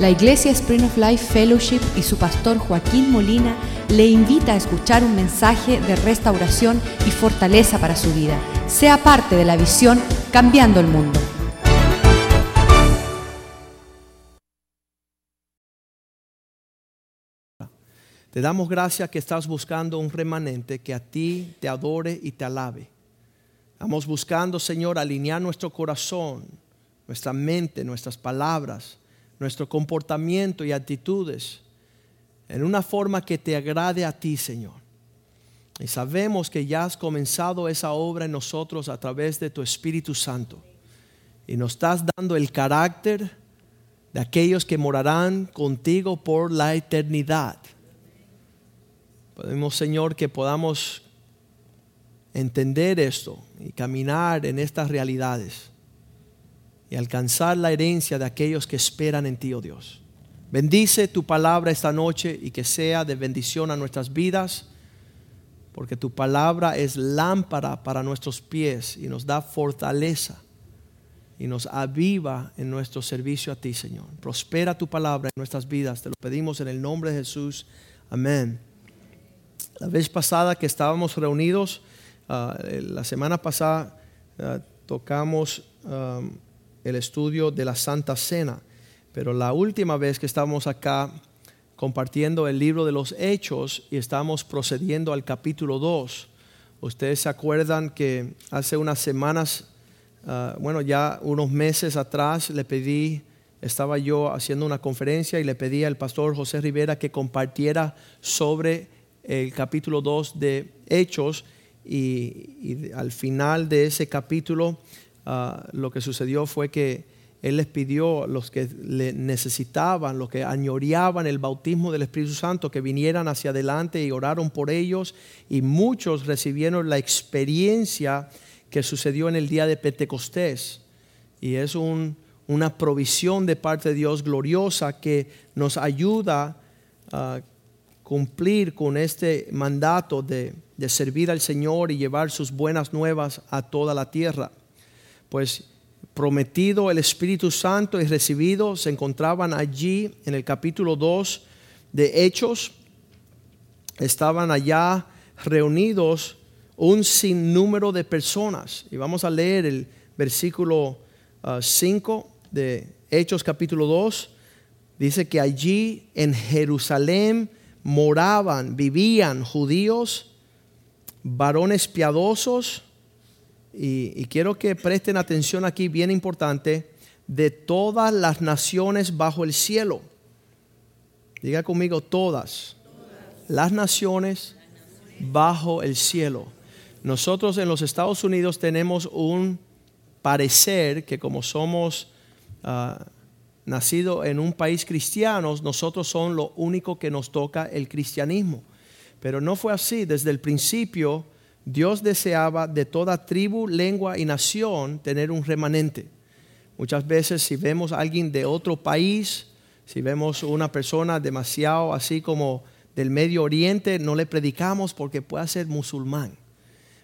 La Iglesia Spring of Life Fellowship y su pastor Joaquín Molina le invita a escuchar un mensaje de restauración y fortaleza para su vida. Sea parte de la visión Cambiando el Mundo. Te damos gracias que estás buscando un remanente que a ti te adore y te alabe. Estamos buscando, Señor, alinear nuestro corazón, nuestra mente, nuestras palabras nuestro comportamiento y actitudes en una forma que te agrade a ti, Señor. Y sabemos que ya has comenzado esa obra en nosotros a través de tu Espíritu Santo. Y nos estás dando el carácter de aquellos que morarán contigo por la eternidad. Podemos, Señor, que podamos entender esto y caminar en estas realidades y alcanzar la herencia de aquellos que esperan en ti, oh Dios. Bendice tu palabra esta noche y que sea de bendición a nuestras vidas, porque tu palabra es lámpara para nuestros pies y nos da fortaleza y nos aviva en nuestro servicio a ti, Señor. Prospera tu palabra en nuestras vidas, te lo pedimos en el nombre de Jesús. Amén. La vez pasada que estábamos reunidos, ah, la semana pasada ah, tocamos... Ah, el estudio de la Santa Cena. Pero la última vez que estábamos acá compartiendo el libro de los Hechos y estamos procediendo al capítulo 2, ustedes se acuerdan que hace unas semanas, ah, bueno, ya unos meses atrás le pedí, estaba yo haciendo una conferencia y le pedí al pastor José Rivera que compartiera sobre el capítulo 2 de Hechos y, y al final de ese capítulo Ah, lo que sucedió fue que Él les pidió a los que le necesitaban, los que añoreaban el bautismo del Espíritu Santo, que vinieran hacia adelante y oraron por ellos. Y muchos recibieron la experiencia que sucedió en el día de Pentecostés. Y es una provisión de parte de Dios gloriosa que nos ayuda a cumplir con este mandato de servir al Señor y llevar sus buenas nuevas a toda la tierra pues prometido el Espíritu Santo y recibido, se encontraban allí en el capítulo 2 de Hechos, estaban allá reunidos un sinnúmero de personas. Y vamos a leer el versículo 5 ah, de Hechos capítulo 2. Dice que allí en Jerusalén moraban, vivían judíos, varones piadosos, y, quiero que presten atención aquí, bien importante, de todas las naciones bajo el cielo. Diga conmigo, todas. Las naciones bajo el cielo. Nosotros en los Estados Unidos tenemos un parecer que como somos uh, nacidos en un país cristiano, nosotros son lo único que nos toca el cristianismo. Pero no fue así. Desde el principio Dios deseaba de toda tribu, lengua y nación tener un remanente. Muchas veces si vemos a alguien de otro país, si vemos una persona demasiado así como del Medio Oriente, no le predicamos porque puede ser musulmán.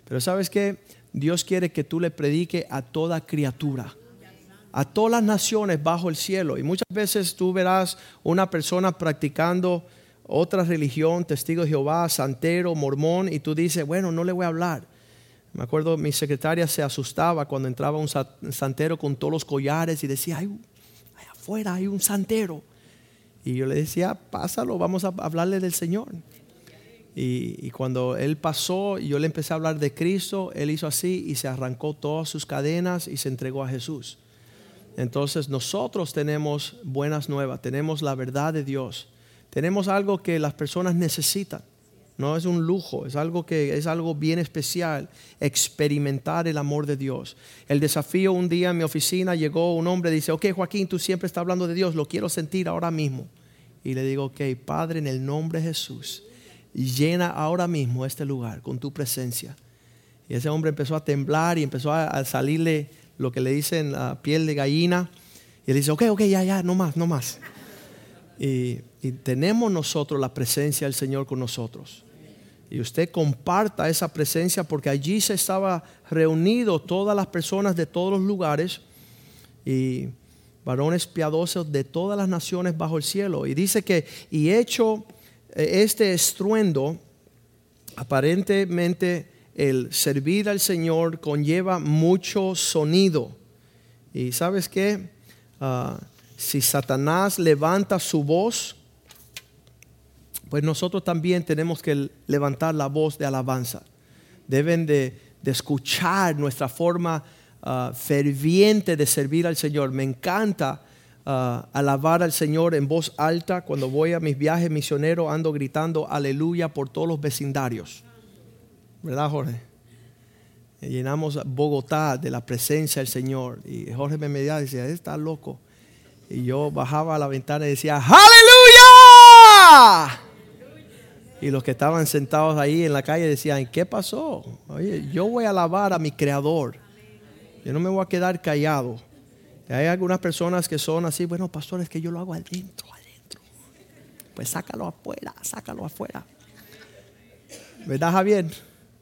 Pero sabes que Dios quiere que tú le predique a toda criatura, a todas las naciones bajo el cielo. Y muchas veces tú verás una persona practicando otra religión, testigo de Jehová, santero, mormón, y tú dices, bueno, no le voy a hablar. Me acuerdo, mi secretaria se asustaba cuando entraba un santero con todos los collares y decía, ay, afuera hay un santero. Y yo le decía, pásalo, vamos a hablarle del Señor. Y, y, cuando él pasó yo le empecé a hablar de Cristo, él hizo así y se arrancó todas sus cadenas y se entregó a Jesús. Entonces nosotros tenemos buenas nuevas, tenemos la verdad de Dios tenemos algo que las personas necesitan. No es un lujo, es algo que es algo bien especial, experimentar el amor de Dios. El desafío un día en mi oficina llegó un hombre dice, ok Joaquín, tú siempre estás hablando de Dios, lo quiero sentir ahora mismo. Y le digo, ok, Padre, en el nombre de Jesús, llena ahora mismo este lugar con tu presencia. Y ese hombre empezó a temblar y empezó a, salirle lo que le dicen la piel de gallina. Y él dice, ok, ok, ya, ya, no más, no más. Y tenemos nosotros la presencia del Señor con nosotros. Y usted comparta esa presencia porque allí se estaba reunido todas las personas de todos los lugares y varones piadosos de todas las naciones bajo el cielo. Y dice que, y hecho eh, este estruendo, aparentemente el servir al Señor conlleva mucho sonido. Y sabes qué? Ah, si Satanás levanta su voz, pues nosotros también tenemos que levantar la voz de alabanza. Deben de, escuchar nuestra forma ah, ferviente de servir al Señor. Me encanta ah, alabar al Señor en voz alta. Cuando voy a mis viajes misioneros ando gritando aleluya por todos los vecindarios. ¿Verdad, Jorge? Llenamos Bogotá de la presencia del Señor. Y Jorge me medía y decía, está loco. Y yo bajaba a la ventana y decía, ¡Aleluya! Y los que estaban sentados ahí en la calle decían, ¿qué pasó? Oye, yo voy a alabar a mi creador. Yo no me voy a quedar callado. hay algunas personas que son así, bueno, pastores, que yo lo hago adentro, adentro. Pues sácalo afuera, sácalo afuera. ¿Verdad, Javier?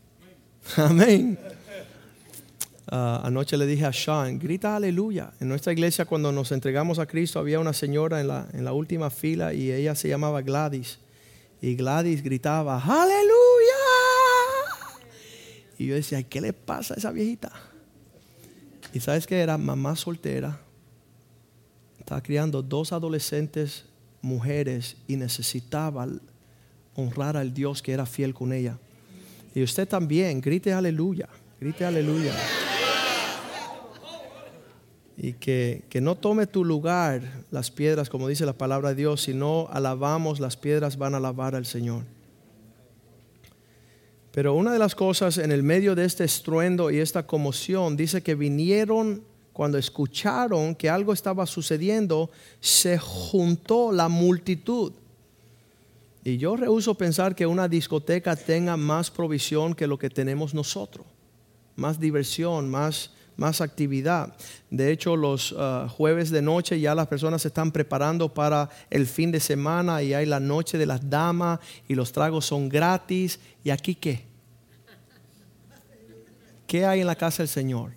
Amén. Ah, anoche le dije a Sean, grita aleluya. En nuestra iglesia cuando nos entregamos a Cristo había una señora en la, en la última fila y ella se llamaba Gladys. Y Gladys gritaba, aleluya. Y yo decía, ¿qué le pasa a esa viejita? Y sabes que era mamá soltera. Estaba criando dos adolescentes mujeres y necesitaba honrar al Dios que era fiel con ella. Y usted también, grite aleluya, grite aleluya y que, no tome tu lugar las piedras, como dice la palabra de Dios, si no alabamos, las piedras van a alabar al Señor. Pero una de las cosas en el medio de este estruendo y esta conmoción, dice que vinieron cuando escucharon que algo estaba sucediendo, se juntó la multitud. Y yo rehuso pensar que una discoteca tenga más provisión que lo que tenemos nosotros, más diversión, más más actividad. De hecho, los ah, jueves de noche ya las personas se están preparando para el fin de semana y hay la noche de las damas y los tragos son gratis. ¿Y aquí qué? ¿Qué hay en la casa del Señor?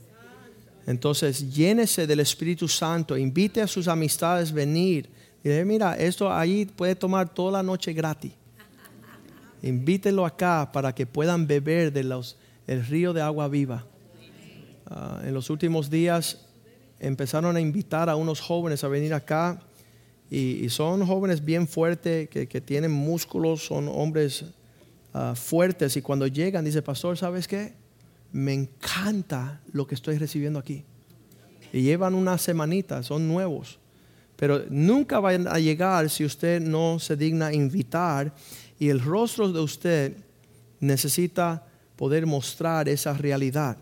Entonces, llénese del Espíritu Santo, invite a sus amistades a venir. Mira, esto ahí puede tomar toda la noche gratis. Invítelo acá para que puedan beber de los, el río de agua viva. Ah, en los últimos días empezaron a invitar a unos jóvenes a venir acá y, son jóvenes bien fuertes que, tienen músculos, son hombres ah, fuertes y cuando llegan dice, pastor, ¿sabes qué? Me encanta lo que estoy recibiendo aquí. Y llevan una semanita, son nuevos. Pero nunca van a llegar si usted no se digna invitar y el rostro de usted necesita poder mostrar esa realidad.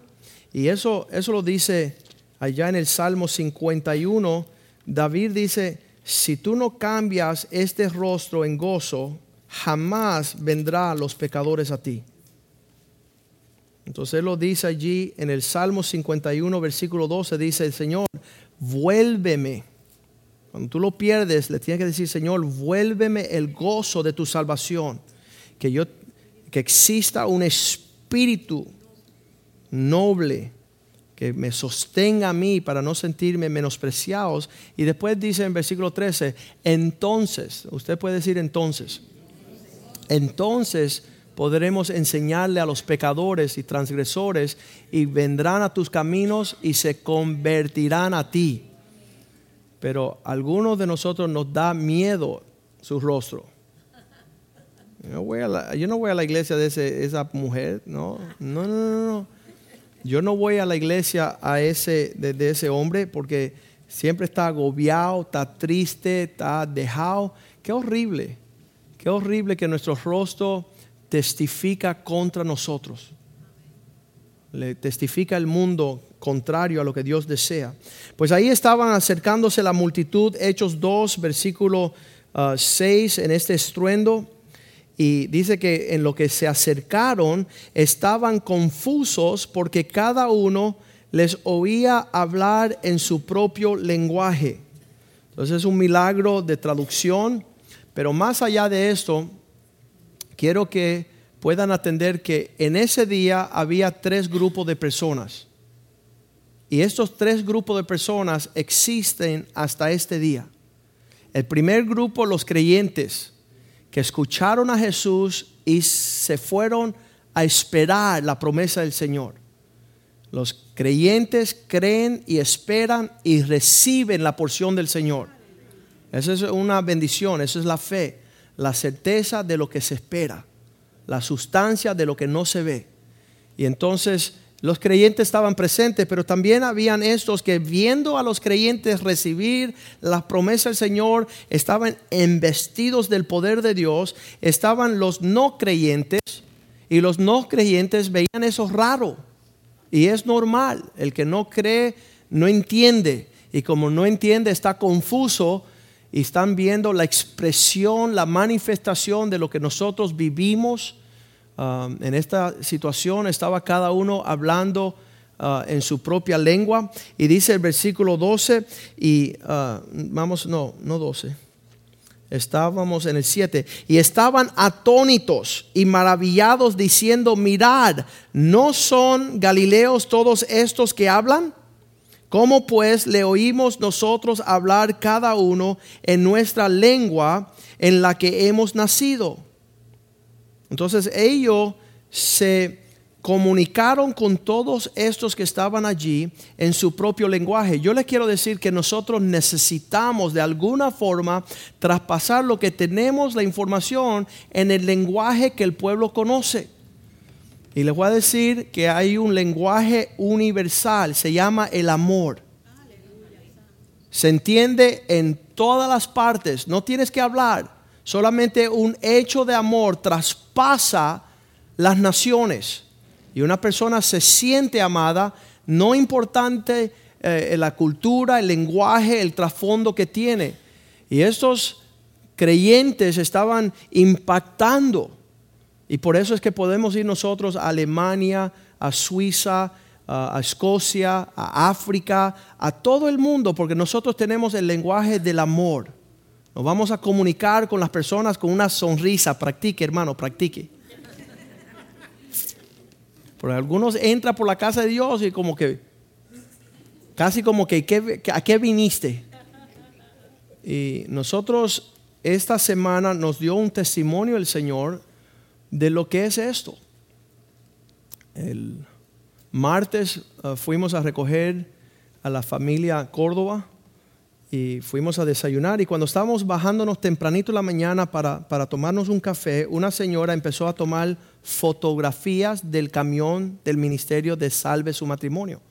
Y eso, eso lo dice allá en el Salmo 51. David dice, si tú no cambias este rostro en gozo, jamás vendrán los pecadores a ti. Entonces él lo dice allí en el Salmo 51, versículo 12, dice el Señor, vuélveme. Cuando tú lo pierdes, le tienes que decir, Señor, vuélveme el gozo de tu salvación. Que yo, que exista un espíritu noble que me sostenga a mí para no sentirme menospreciados. Y después dice en versículo 13, entonces, usted puede decir entonces, entonces podremos enseñarle a los pecadores y transgresores y vendrán a tus caminos y se convertirán a ti. Pero a algunos de nosotros nos da miedo su rostro. Yo no voy a yo no voy a la iglesia de esa mujer, no, no, no, no. Yo no voy a la iglesia a ese, de, ese hombre porque siempre está agobiado, está triste, está dejado. Qué horrible, qué horrible que nuestro rostro testifica contra nosotros. Le testifica el mundo contrario a lo que Dios desea. Pues ahí estaban acercándose la multitud, Hechos 2, versículo 6, ah, en este estruendo. Y dice que en lo que se acercaron estaban confusos porque cada uno les oía hablar en su propio lenguaje. Entonces es un milagro de traducción, pero más allá de esto, quiero que puedan atender que en ese día había tres grupos de personas. Y estos tres grupos de personas existen hasta este día. El primer grupo, los creyentes, que escucharon a Jesús y se fueron a esperar la promesa del Señor. Los creyentes creen y esperan y reciben la porción del Señor. Esa es una bendición, esa es la fe, la certeza de lo que se espera, la sustancia de lo que no se ve. Y entonces los creyentes estaban presentes, pero también habían estos que viendo a los creyentes recibir la promesa del Señor, estaban embestidos del poder de Dios, estaban los no creyentes y los no creyentes veían eso raro. Y es normal, el que no cree no entiende y como no entiende está confuso y están viendo la expresión, la manifestación de lo que nosotros vivimos Um, en esta situación estaba cada uno hablando uh, en su propia lengua. Y dice el versículo 12, y uh, vamos, no, no 12. Estábamos en el 7 y estaban atónitos y maravillados diciendo, mirad, ¿no son Galileos todos estos que hablan? ¿Cómo pues le oímos nosotros hablar cada uno en nuestra lengua en la que hemos nacido? Entonces ellos se comunicaron con todos estos que estaban allí en su propio lenguaje. Yo les quiero decir que nosotros necesitamos de alguna forma traspasar lo que tenemos, la información, en el lenguaje que el pueblo conoce. Y les voy a decir que hay un lenguaje universal, se llama el amor. Se entiende en todas las partes, no tienes que hablar. Solamente un hecho de amor traspasa las naciones. Y una persona se siente amada, no importante eh, la cultura, el lenguaje, el trasfondo que tiene. Y estos creyentes estaban impactando. Y por eso es que podemos ir nosotros a Alemania, a Suiza, a Escocia, a África, a todo el mundo, porque nosotros tenemos el lenguaje del amor. Nos vamos a comunicar con las personas con una sonrisa. Practique, hermano, practique. Porque algunos entran por la casa de Dios y como que, casi como que, ¿a qué viniste? Y nosotros esta semana nos dio un testimonio el Señor de lo que es esto. El martes uh, fuimos a recoger a la familia Córdoba y fuimos a desayunar y cuando estábamos bajándonos tempranito en la mañana para, para, tomarnos un café, una señora empezó a tomar fotografías del camión del ministerio de Salve su matrimonio.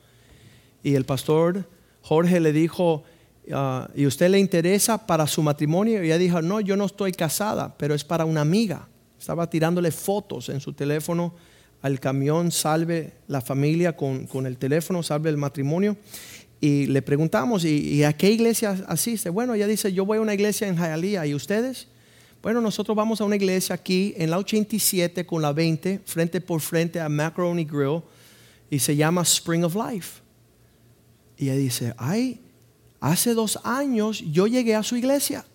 Y el pastor Jorge le dijo, ah, ¿y usted le interesa para su matrimonio? Y ella dijo, no, yo no estoy casada, pero es para una amiga. Estaba tirándole fotos en su teléfono al camión Salve la familia con, con el teléfono, Salve el matrimonio y le preguntamos, ¿y, a qué iglesia asiste? Bueno, ella dice, yo voy a una iglesia en Hialeah, ¿y ustedes? Bueno, nosotros vamos a una iglesia aquí en la 87 con la 20, frente por frente a Macaroni Grill, y se llama Spring of Life. Y ella dice, ay, hace dos años yo llegué a su iglesia.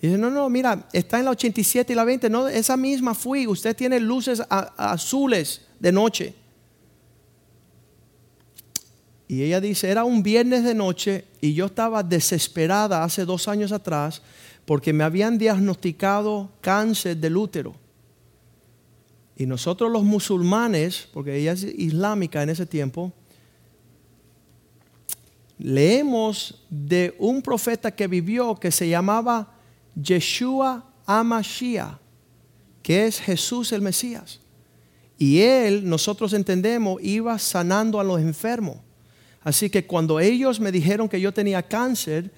Y dice, no, no, mira, está en la 87 y la 20, no, esa misma fui, usted tiene luces azules de noche. Y ella dice, era un viernes de noche y yo estaba desesperada hace dos años atrás porque me habían diagnosticado cáncer del útero. Y nosotros los musulmanes, porque ella es islámica en ese tiempo, leemos de un profeta que vivió que se llamaba Yeshua Amashiach, que es Jesús el Mesías. Y él, nosotros entendemos, iba sanando a los enfermos. Así que cuando ellos me dijeron que yo tenía cáncer,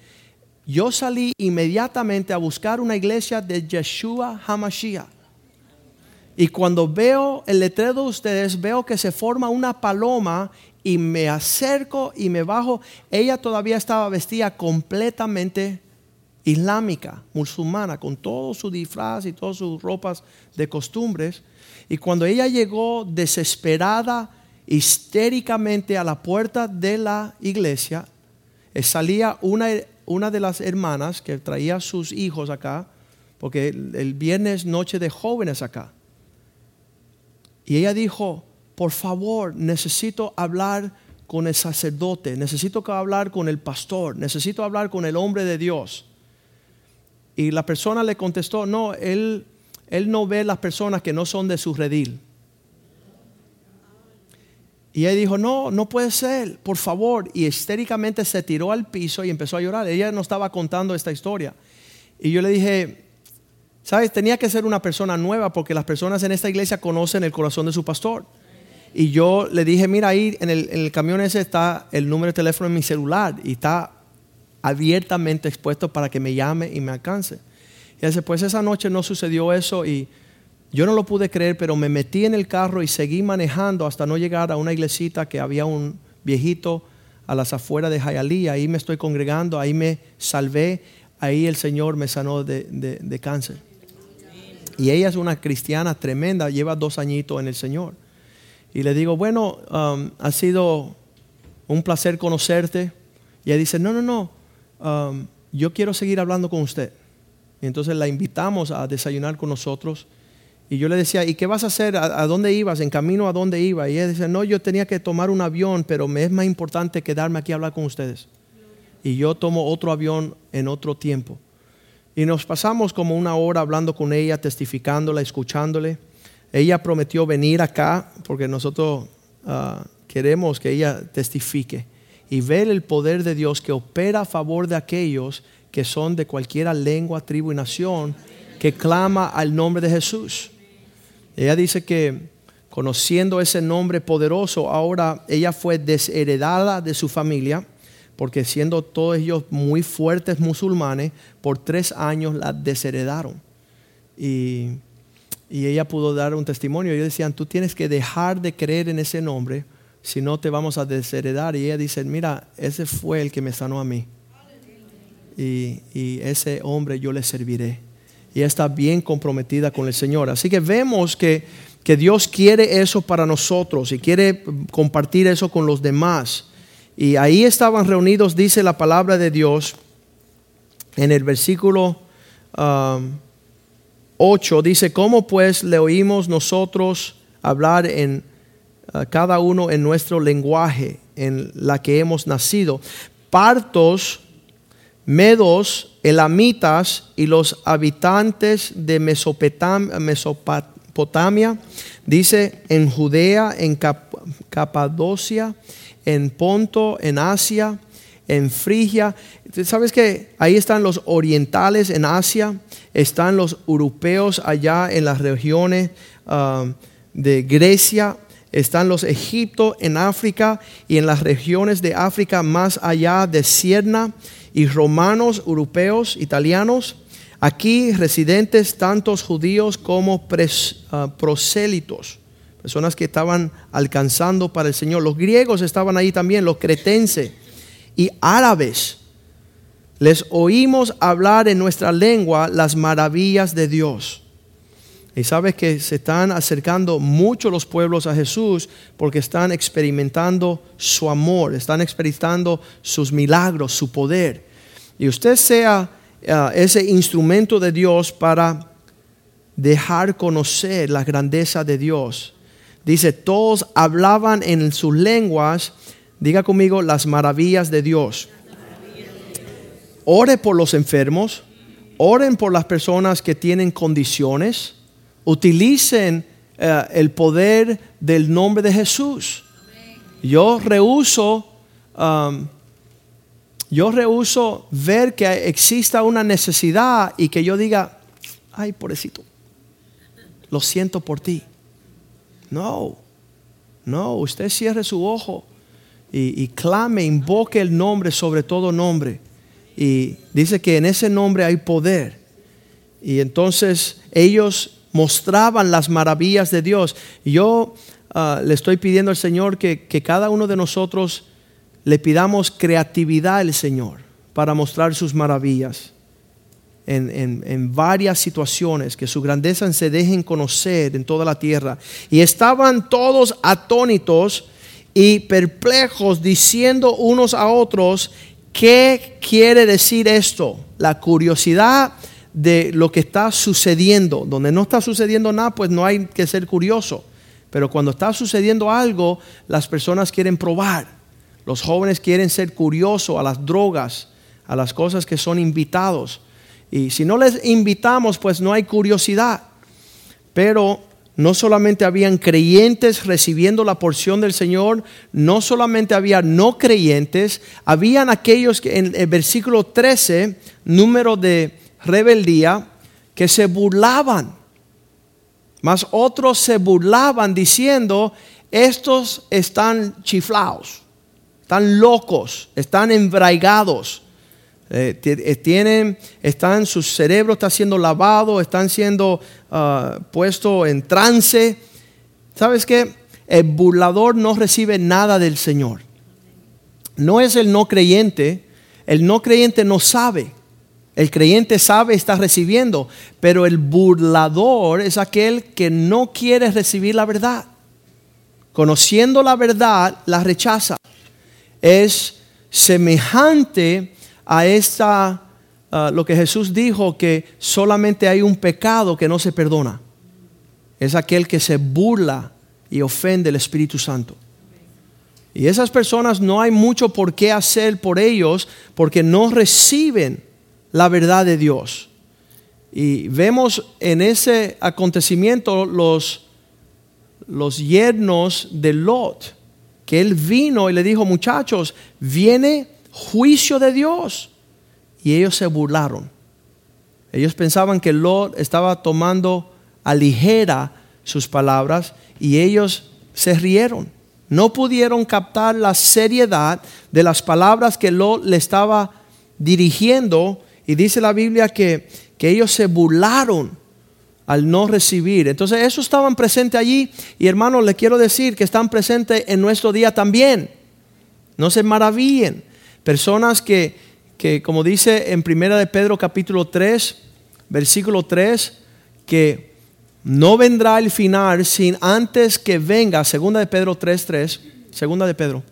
yo salí inmediatamente a buscar una iglesia de Yeshua Hamashiach. Y cuando veo el letrero de ustedes, veo que se forma una paloma y me acerco y me bajo. Ella todavía estaba vestida completamente islámica, musulmana, con todo su disfraz y todas sus ropas de costumbres. Y cuando ella llegó desesperada, histéricamente a la puerta de la iglesia, eh, salía una, una de las hermanas que traía a sus hijos acá, porque el, viernes noche de jóvenes acá. Y ella dijo, por favor, necesito hablar con el sacerdote, necesito hablar con el pastor, necesito hablar con el hombre de Dios. Y la persona le contestó, no, él, él no ve las personas que no son de su redil. Y ella dijo, no, no puede ser, por favor. Y histéricamente se tiró al piso y empezó a llorar. Ella no estaba contando esta historia. Y yo le dije, ¿sabes? Tenía que ser una persona nueva porque las personas en esta iglesia conocen el corazón de su pastor. Y yo le dije, mira, ahí en el, en el camión ese está el número de teléfono en mi celular y está abiertamente expuesto para que me llame y me alcance. Y dice, pues esa noche no sucedió eso y yo no lo pude creer, pero me metí en el carro y seguí manejando hasta no llegar a una iglesita que había un viejito a las afueras de Jayalí. Ahí me estoy congregando, ahí me salvé, ahí el Señor me sanó de, cáncer. Y ella es una cristiana tremenda, lleva dos añitos en el Señor. Y le digo, bueno, um, ha sido un placer conocerte. Y ella dice, no, no, no, um, yo quiero seguir hablando con usted. Y entonces la invitamos a desayunar con nosotros. Y yo le decía, ¿y qué vas a hacer? ¿A, dónde ibas? ¿En camino a dónde iba? Y ella dice, no, yo tenía que tomar un avión, pero me es más importante quedarme aquí a hablar con ustedes. Y yo tomo otro avión en otro tiempo. Y nos pasamos como una hora hablando con ella, testificándola, escuchándole. Ella prometió venir acá porque nosotros ah, queremos que ella testifique y ver el poder de Dios que opera a favor de aquellos que son de cualquier lengua, tribu y nación, que clama al nombre de Jesús. Ella dice que conociendo ese nombre poderoso, ahora ella fue desheredada de su familia, porque siendo todos ellos muy fuertes musulmanes, por tres años la desheredaron. Y, ella pudo dar un testimonio. Ellos decían, tú tienes que dejar de creer en ese nombre, si no te vamos a desheredar. Y ella dice, mira, ese fue el que me sanó a mí. Y, y ese hombre yo le serviré y está bien comprometida con el Señor. Así que vemos que, que Dios quiere eso para nosotros y quiere compartir eso con los demás. Y ahí estaban reunidos, dice la palabra de Dios, en el versículo 8, um, dice, ¿cómo pues le oímos nosotros hablar en uh, cada uno en nuestro lenguaje en la que hemos nacido? Partos medos, elamitas y los habitantes de Mesopotamia, dice en Judea, en Capadocia, en Ponto, en Asia, en Frigia. ¿Sabes que ahí están los orientales en Asia? Están los europeos allá en las regiones ah, de Grecia, están los egiptos en África y en las regiones de África más allá de Sierna y romanos, europeos, italianos, aquí residentes tantos judíos como ah, prosélitos, personas que estaban alcanzando para el Señor. Los griegos estaban ahí también, los cretenses y árabes. Les oímos hablar en nuestra lengua las maravillas de Dios. Y sabes que se están acercando mucho los pueblos a Jesús porque están experimentando su amor, están experimentando sus milagros, su poder y usted sea eh, ese instrumento de Dios para dejar conocer la grandeza de Dios. Dice, todos hablaban en sus lenguas, diga conmigo, las maravillas de Dios. Ore por los enfermos, oren por las personas que tienen condiciones, utilicen eh, el poder del nombre de Jesús. Yo rehuso um, yo rehuso ver que exista una necesidad y que yo diga, ay, pobrecito, lo siento por ti. No, no, usted cierre su ojo y, y clame, invoque el nombre sobre todo nombre. Y dice que en ese nombre hay poder. Y entonces ellos mostraban las maravillas de Dios. Yo ah, le estoy pidiendo al Señor que, que cada uno de nosotros le pidamos creatividad al Señor para mostrar sus maravillas en, varias situaciones, que su grandeza se dejen conocer en toda la tierra. Y estaban todos atónitos y perplejos diciendo unos a otros, ¿qué quiere decir esto? La curiosidad de lo que está sucediendo. Donde no está sucediendo nada, pues no hay que ser curioso. Pero cuando está sucediendo algo, las personas quieren probar Los jóvenes quieren ser curiosos a las drogas, a las cosas que son invitados. Y si no les invitamos, pues no hay curiosidad. Pero no solamente habían creyentes recibiendo la porción del Señor, no solamente había no creyentes, habían aquellos que en el versículo 13, número de rebeldía, que se burlaban. Mas otros se burlaban diciendo, estos están chiflados, están locos, están embraigados. Eh, eh, tienen, están, su cerebro está siendo lavado, están siendo uh, puesto en trance. ¿Sabes qué? El burlador no recibe nada del Señor. No es el no creyente, el no creyente no sabe. El creyente sabe, está recibiendo, pero el burlador es aquel que no quiere recibir la verdad. Conociendo la verdad, la rechaza. Es semejante a esta, lo que Jesús dijo, que solamente hay un pecado que no se perdona. Es aquel que se burla y ofende el Espíritu Santo. Y esas personas no hay mucho por qué hacer por ellos porque no reciben la verdad de Dios. Y vemos en ese acontecimiento los, los yernos de Lot, que él vino y le dijo, muchachos, viene juicio de Dios. Y ellos se burlaron. Ellos pensaban que Lot estaba tomando a ligera sus palabras y ellos se rieron. No pudieron captar la seriedad de las palabras que Lot le estaba dirigiendo y dice la Biblia que, que ellos se burlaron al no recibir. Entonces, eso estaban presentes allí y hermanos, les quiero decir que están presentes en nuestro día también. No se maravillen. Personas que, que como dice en Primera de Pedro capítulo 3, versículo 3, que no vendrá el final sin antes que venga, segunda de Pedro 3, 3, segunda de Pedro,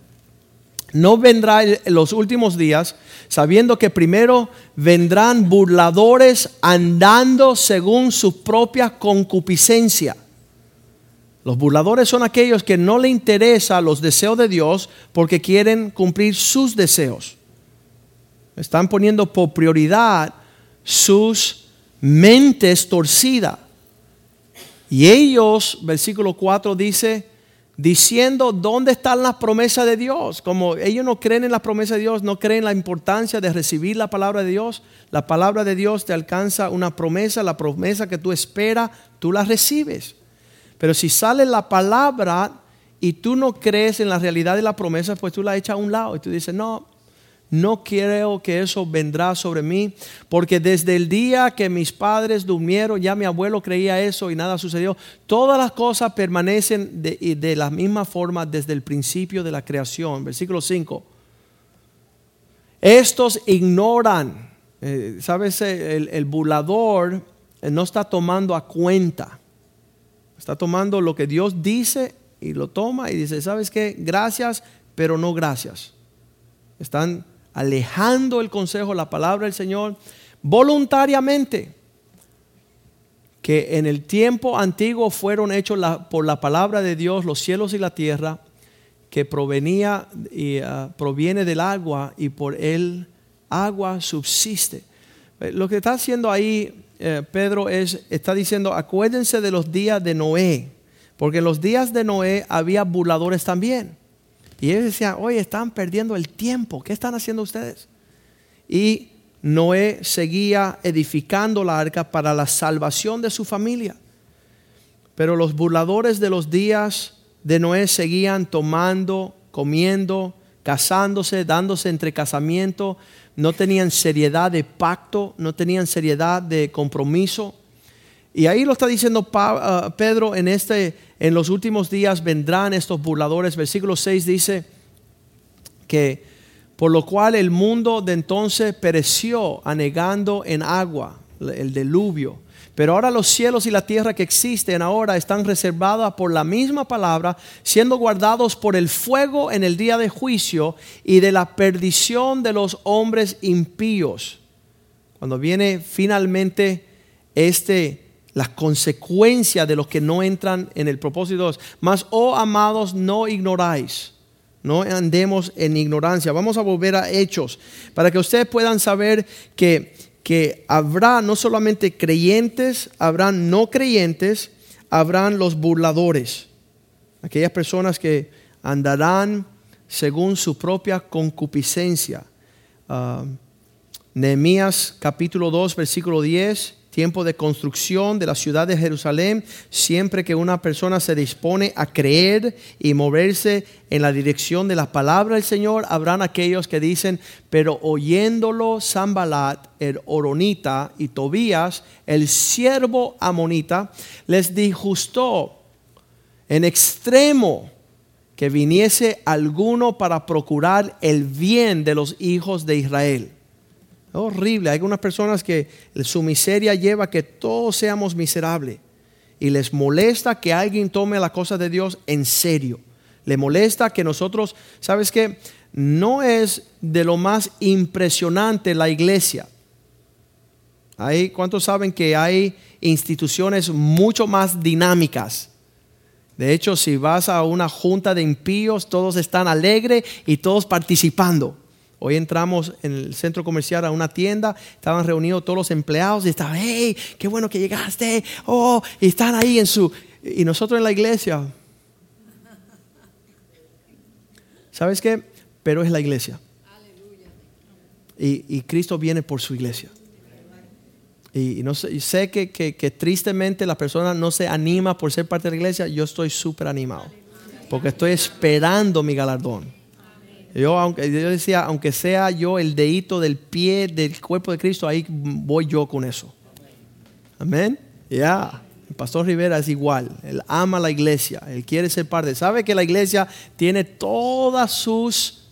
no vendrá en los últimos días sabiendo que primero vendrán burladores andando según su propia concupiscencia. Los burladores son aquellos que no le interesa los deseos de Dios porque quieren cumplir sus deseos. Están poniendo por prioridad sus mentes torcidas. Y ellos, versículo 4 dice, diciendo dónde están las promesas de Dios. Como ellos no creen en la promesa de Dios, no creen en la importancia de recibir la palabra de Dios. La palabra de Dios te alcanza una promesa, la promesa que tú esperas, tú la recibes. Pero si sale la palabra y tú no crees en la realidad de la promesa, pues tú la echas a un lado y tú dices, no, no creo que eso vendrá sobre mí, porque desde el día que mis padres durmieron, ya mi abuelo creía eso y nada sucedió. Todas las cosas permanecen de, de la misma forma desde el principio de la creación. Versículo 5. Estos ignoran, eh, sabes, el, el burlador eh, no está tomando a cuenta Está tomando lo que Dios dice y lo toma y dice, ¿sabes qué? Gracias, pero no gracias. Están alejando el consejo, la palabra del Señor, voluntariamente. Que en el tiempo antiguo fueron hechos por la palabra de Dios los cielos y la tierra, que provenía y ah, proviene del agua y por él agua subsiste. Eh, lo que está haciendo ahí eh, Pedro es, está diciendo, acuérdense de los días de Noé, porque en los días de Noé había burladores también. Y ellos decían, oye, están perdiendo el tiempo, ¿qué están haciendo ustedes? Y Noé seguía edificando la arca para la salvación de su familia. Pero los burladores de los días de Noé seguían tomando, comiendo, casándose, dándose entre casamiento, no tenían seriedad de pacto, no tenían seriedad de compromiso. Y ahí lo está diciendo ah, Pedro en este en los últimos días vendrán estos burladores. Versículo 6 dice que por lo cual el mundo de entonces pereció anegando en agua, el diluvio. Pero ahora los cielos y la tierra que existen ahora están reservadas por la misma palabra, siendo guardados por el fuego en el día de juicio y de la perdición de los hombres impíos. Cuando viene finalmente este, las consecuencias de los que no entran en el propósito. Mas, oh amados, no ignoráis. no andemos en ignorancia. Vamos a volver a hechos para que ustedes puedan saber que, que habrá no solamente creyentes, habrán no creyentes, habrán los burladores, aquellas personas que andarán según su propia concupiscencia. Ah, Nehemías capítulo 2, versículo 10 tiempo de construcción de la ciudad de Jerusalén, siempre que una persona se dispone a creer y moverse en la dirección de la palabra del Señor, habrán aquellos que dicen, pero oyéndolo Zambalat, el Oronita y Tobías, el siervo amonita, les disgustó en extremo que viniese alguno para procurar el bien de los hijos de Israel horrible. Hay algunas personas que su miseria lleva a que todos seamos miserables. Y les molesta que alguien tome la cosa de Dios en serio. Le molesta que nosotros, ¿sabes qué? No es de lo más impresionante la iglesia. Hay, ¿Cuántos saben que hay instituciones mucho más dinámicas? De hecho, si vas a una junta de impíos, todos están alegres y todos participando. Hoy entramos en el centro comercial a una tienda, estaban reunidos todos los empleados y estaban, hey, qué bueno que llegaste, oh, y están ahí en su... Y nosotros en la iglesia. ¿Sabes qué? Pero es la iglesia. Y, Cristo viene por su iglesia. Y, no sé, sé que, que, tristemente la persona no se anima por ser parte de la iglesia. Yo estoy súper animado. Porque estoy esperando mi galardón. Yo, aunque, yo decía, aunque sea yo el dedito del pie del cuerpo de Cristo, ahí voy yo con eso. Amén. Ya. El pastor Rivera es igual. Él ama la iglesia. Él quiere ser parte. Sabe que la iglesia tiene todas sus...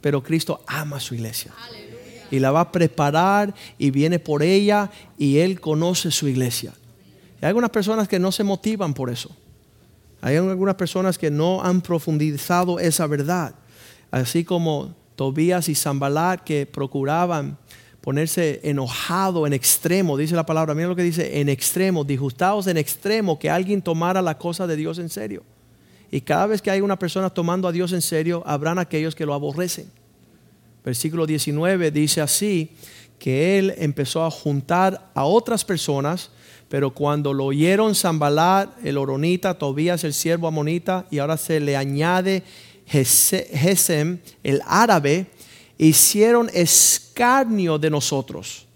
Pero Cristo ama su iglesia. Y la va a preparar y viene por ella y Él conoce su iglesia. hay algunas personas que no se motivan por eso. Hay algunas personas que no han profundizado esa verdad así como Tobías y Zambalat que procuraban ponerse enojado en extremo, dice la palabra, mira lo que dice, en extremo, disgustados en extremo, que alguien tomara la cosa de Dios en serio. Y cada vez que hay una persona tomando a Dios en serio, habrán aquellos que lo aborrecen. Versículo 19 dice así, que él empezó a juntar a otras personas, pero cuando lo oyeron Zambalat, el oronita, Tobías, el siervo amonita, y ahora se le añade Gesem, el árabe, hicieron escarnio de nosotros.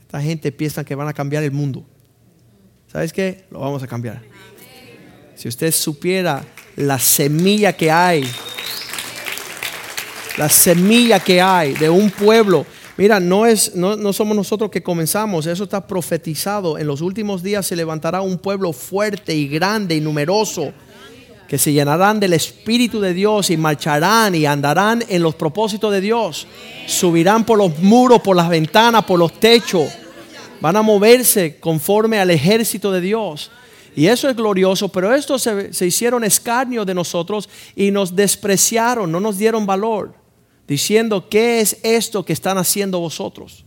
Esta gente piensa que van a cambiar el mundo. ¿Sabes qué? Lo vamos a cambiar. Si usted supiera la semilla que hay, la semilla que hay de un pueblo. Mira, no, es, no, no, somos nosotros que comenzamos, eso está profetizado. En los últimos días se levantará un pueblo fuerte y grande y numeroso que se llenarán del Espíritu de Dios y marcharán y andarán en los propósitos de Dios. Subirán por los muros, por las ventanas, por los techos. Van a moverse conforme al ejército de Dios. Y eso es glorioso, pero estos se, hicieron escarnio de nosotros y nos despreciaron, no nos dieron valor, diciendo, ¿qué es esto que están haciendo vosotros?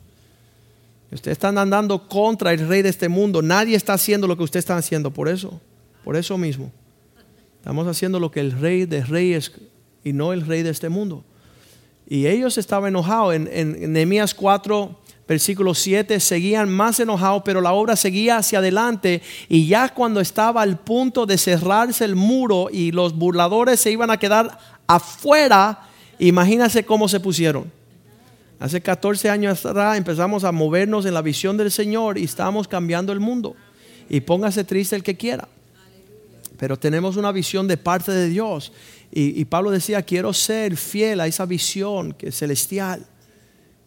Ustedes están andando contra el rey de este mundo. Nadie está haciendo lo que ustedes están haciendo por eso, por eso mismo. Estamos haciendo lo que el rey de reyes y no el rey de este mundo. Y ellos estaban enojados. En, en Nehemías 4, versículo 7, seguían más enojados, pero la obra seguía hacia adelante. Y ya cuando estaba al punto de cerrarse el muro y los burladores se iban a quedar afuera, imagínense cómo se pusieron. Hace 14 años atrás empezamos a movernos en la visión del Señor y estamos cambiando el mundo. Y póngase triste el que quiera pero tenemos una visión de parte de Dios. Y, Pablo decía, quiero ser fiel a esa visión que es celestial.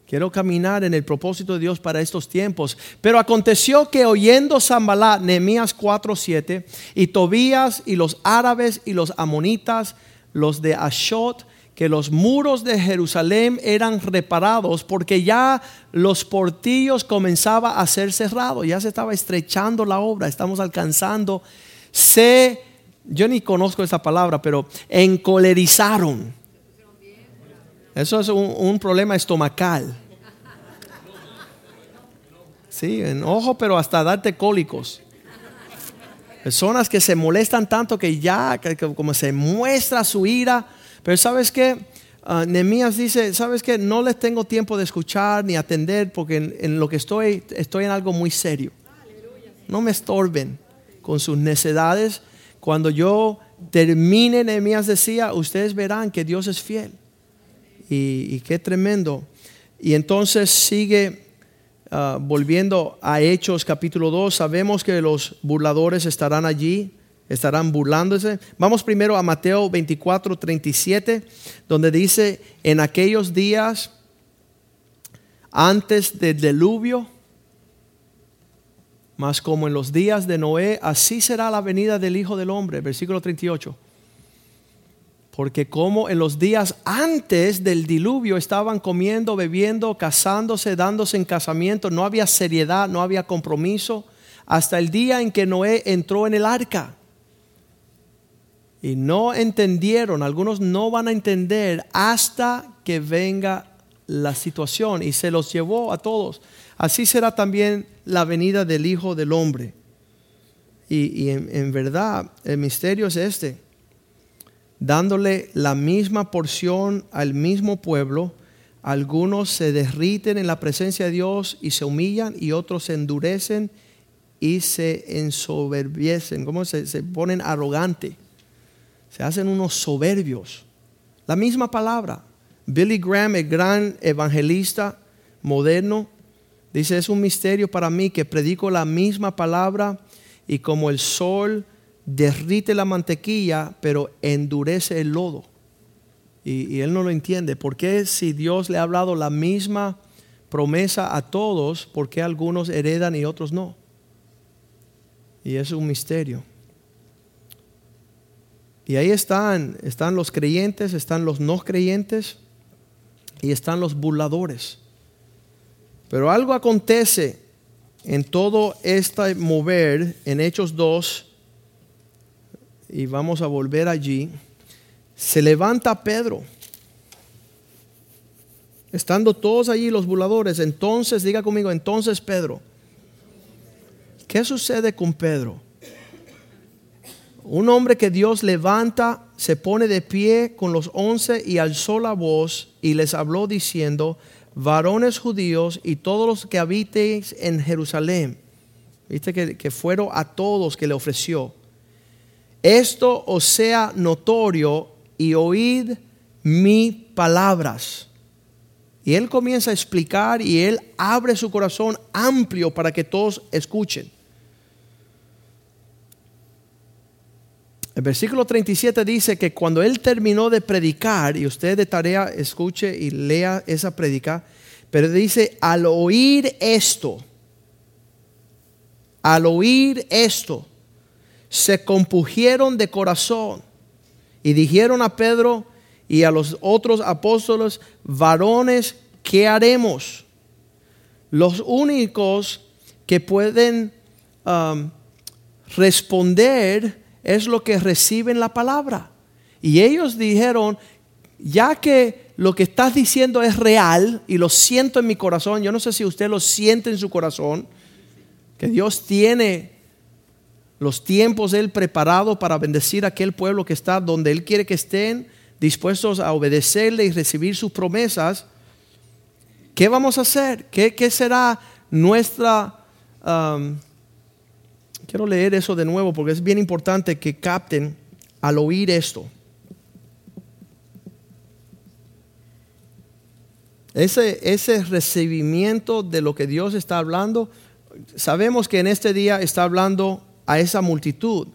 Quiero caminar en el propósito de Dios para estos tiempos. Pero aconteció que oyendo Zambalá, Nehemías 4:7, y Tobías y los árabes y los amonitas, los de Ashot, que los muros de Jerusalén eran reparados porque ya los portillos comenzaba a ser cerrados, ya se estaba estrechando la obra, estamos alcanzando se, yo ni conozco esa palabra, pero encolerizaron. Eso es un, problema estomacal. Sí, enojo, pero hasta darte cólicos. Personas que se molestan tanto que ya, como se muestra su ira, Pero sabes qué? Uh, Nehemías dice, ¿sabes qué? No les tengo tiempo de escuchar ni atender porque en, en, lo que estoy, estoy en algo muy serio. No me estorben con sus necedades. Cuando yo termine, Nehemías decía, ustedes verán que Dios es fiel. Y, qué tremendo. Y entonces sigue uh, volviendo a Hechos capítulo 2. Sabemos que los burladores estarán allí estarán burlándose. Vamos primero a Mateo 24, 37, donde dice, en aquellos días antes del diluvio, más como en los días de Noé, así será la venida del Hijo del Hombre, versículo 38. Porque como en los días antes del diluvio estaban comiendo, bebiendo, casándose, dándose en casamiento, no había seriedad, no había compromiso, hasta el día en que Noé entró en el arca y no entendieron, algunos no van a entender hasta que venga la situación y se los llevó a todos. Así será también la venida del Hijo del Hombre. Y, en, en verdad el misterio es este, dándole la misma porción al mismo pueblo, algunos se derriten en la presencia de Dios y se humillan y otros se endurecen y se ensoberbiecen, como se, se ponen arrogantes se hacen unos soberbios. La misma palabra. Billy Graham, el gran evangelista moderno, dice, es un misterio para mí que predico la misma palabra y como el sol derrite la mantequilla, pero endurece el lodo. Y, él no lo entiende. ¿Por qué si Dios le ha hablado la misma promesa a todos, por qué algunos heredan y otros no? Y es un misterio. Y ahí están, están los creyentes, están los no creyentes y están los burladores. Pero algo acontece en todo este mover en Hechos 2 y vamos a volver allí. Se levanta Pedro. Estando todos allí los burladores, entonces diga conmigo, entonces Pedro. ¿Qué sucede con Pedro? Un hombre que Dios levanta, se pone de pie con los once y alzó la voz y les habló diciendo, varones judíos y todos los que habitéis en Jerusalén. Viste que, fueron a todos que le ofreció. Esto os sea notorio y oíd mis palabras. Y él comienza a explicar y él abre su corazón amplio para que todos escuchen. El versículo 37 dice que cuando él terminó de predicar, y usted de tarea escuche y lea esa predica, pero dice, al oír esto, al oír esto, se compugieron de corazón y dijeron a Pedro y a los otros apóstoles, varones, ¿qué haremos? Los únicos que pueden um, responder es lo que reciben la palabra. Y ellos dijeron, ya que lo que estás diciendo es real y lo siento en mi corazón, yo no sé si usted lo siente en su corazón, que Dios tiene los tiempos Él preparado para bendecir a aquel pueblo que está donde Él quiere que estén, dispuestos a obedecerle y recibir sus promesas. ¿Qué vamos a hacer? ¿Qué, qué será nuestra um, Quiero leer eso de nuevo porque es bien importante que capten al oír esto. Ese, ese recibimiento de lo que Dios está hablando, sabemos que en este día está hablando a esa multitud,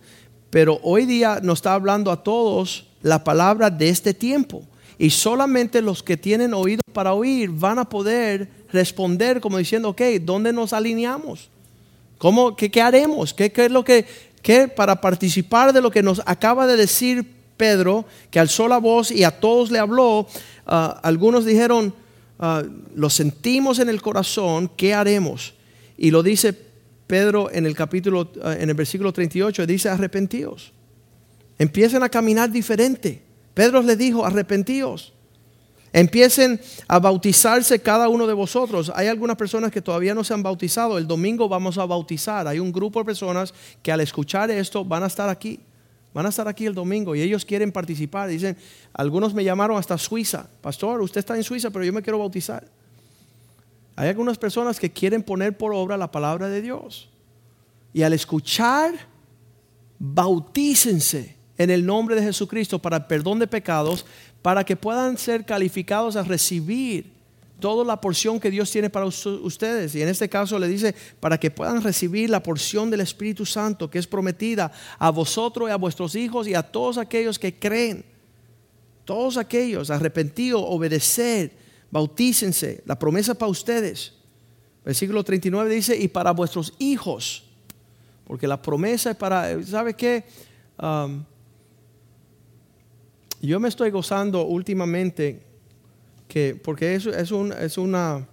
pero hoy día nos está hablando a todos la palabra de este tiempo. Y solamente los que tienen oído para oír van a poder responder como diciendo, ok, ¿dónde nos alineamos? ¿Cómo, qué, haremos? ¿Qué, es lo que, para participar de lo que nos acaba de decir Pedro, que alzó la voz y a todos le habló, ah, algunos dijeron, ah, lo sentimos en el corazón, ¿qué haremos? Y lo dice Pedro en el capítulo, ah, en el versículo 38, dice arrepentíos. Empiecen a caminar diferente. Pedro les dijo, arrepentíos. Empiecen a bautizarse cada uno de vosotros. Hay algunas personas que todavía no se han bautizado. El domingo vamos a bautizar. Hay un grupo de personas que al escuchar esto van a estar aquí. Van a estar aquí el domingo y ellos quieren participar. Dicen, algunos me llamaron hasta Suiza. Pastor, usted está en Suiza, pero yo me quiero bautizar. Hay algunas personas que quieren poner por obra la palabra de Dios. Y al escuchar, bautícense en el nombre de Jesucristo para el perdón de pecados, para que puedan ser calificados a recibir toda la porción que Dios tiene para ustedes. Y en este caso le dice, para que puedan recibir la porción del Espíritu Santo que es prometida a vosotros y a vuestros hijos y a todos aquellos que creen. Todos aquellos, arrepentidos, obedecer, bautícense. La promesa para ustedes. Versículo 39 dice, y para vuestros hijos. Porque la promesa es para, ¿sabe qué? Um, yo me estoy gozando últimamente que, porque es, es, un, es, una,